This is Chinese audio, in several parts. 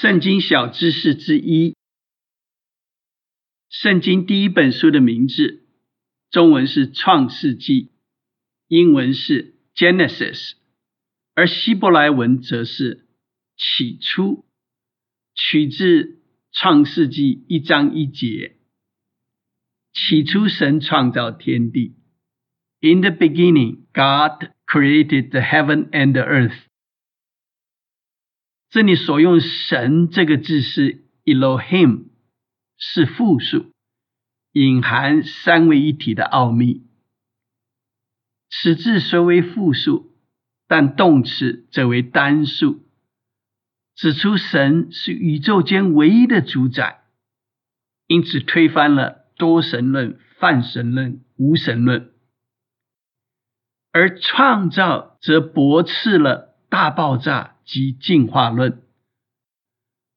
圣经小知识之一：圣经第一本书的名字，中文是《创世纪》，英文是 Genesis，而希伯来文则是“起初”，取自《创世纪》一章一节：“起初，神创造天地。” In the beginning, God created the heaven and the earth. 这里所用“神”这个字是 Elohim，是复数，隐含三位一体的奥秘。此字虽为复数，但动词则为单数，指出神是宇宙间唯一的主宰，因此推翻了多神论、泛神论、无神论。而创造则驳斥了大爆炸。及进化论，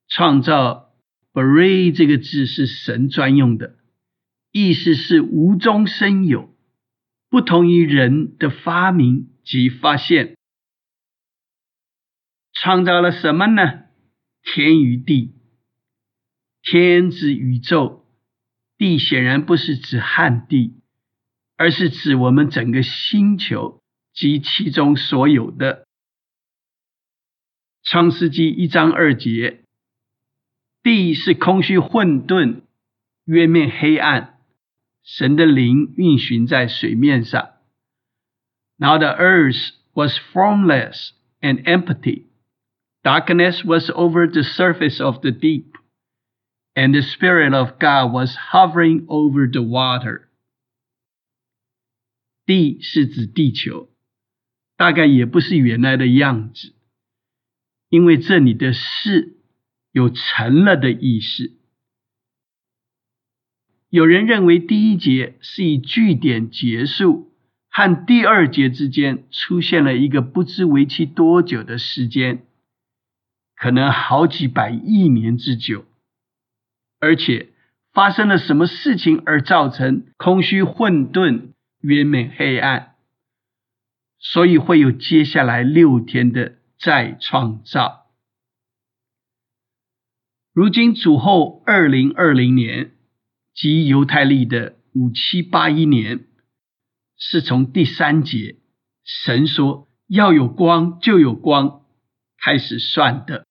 创造 “bray” 这个字是神专用的，意思是无中生有，不同于人的发明及发现。创造了什么呢？天与地。天指宇宙，地显然不是指旱地，而是指我们整个星球及其中所有的。创世纪一章二节，地是空虚混沌，渊面黑暗，神的灵运行在水面上。Now the earth was formless and empty, darkness was over the surface of the deep, and the Spirit of God was hovering over the water. 地是指地球，大概也不是原来的样子。因为这里的“是”有成了的意思。有人认为第一节是以句点结束，和第二节之间出现了一个不知为期多久的时间，可能好几百亿年之久。而且发生了什么事情而造成空虚混沌、渊面黑暗，所以会有接下来六天的。再创造。如今主后二零二零年，及犹太历的五七八一年，是从第三节神说要有光就有光开始算的。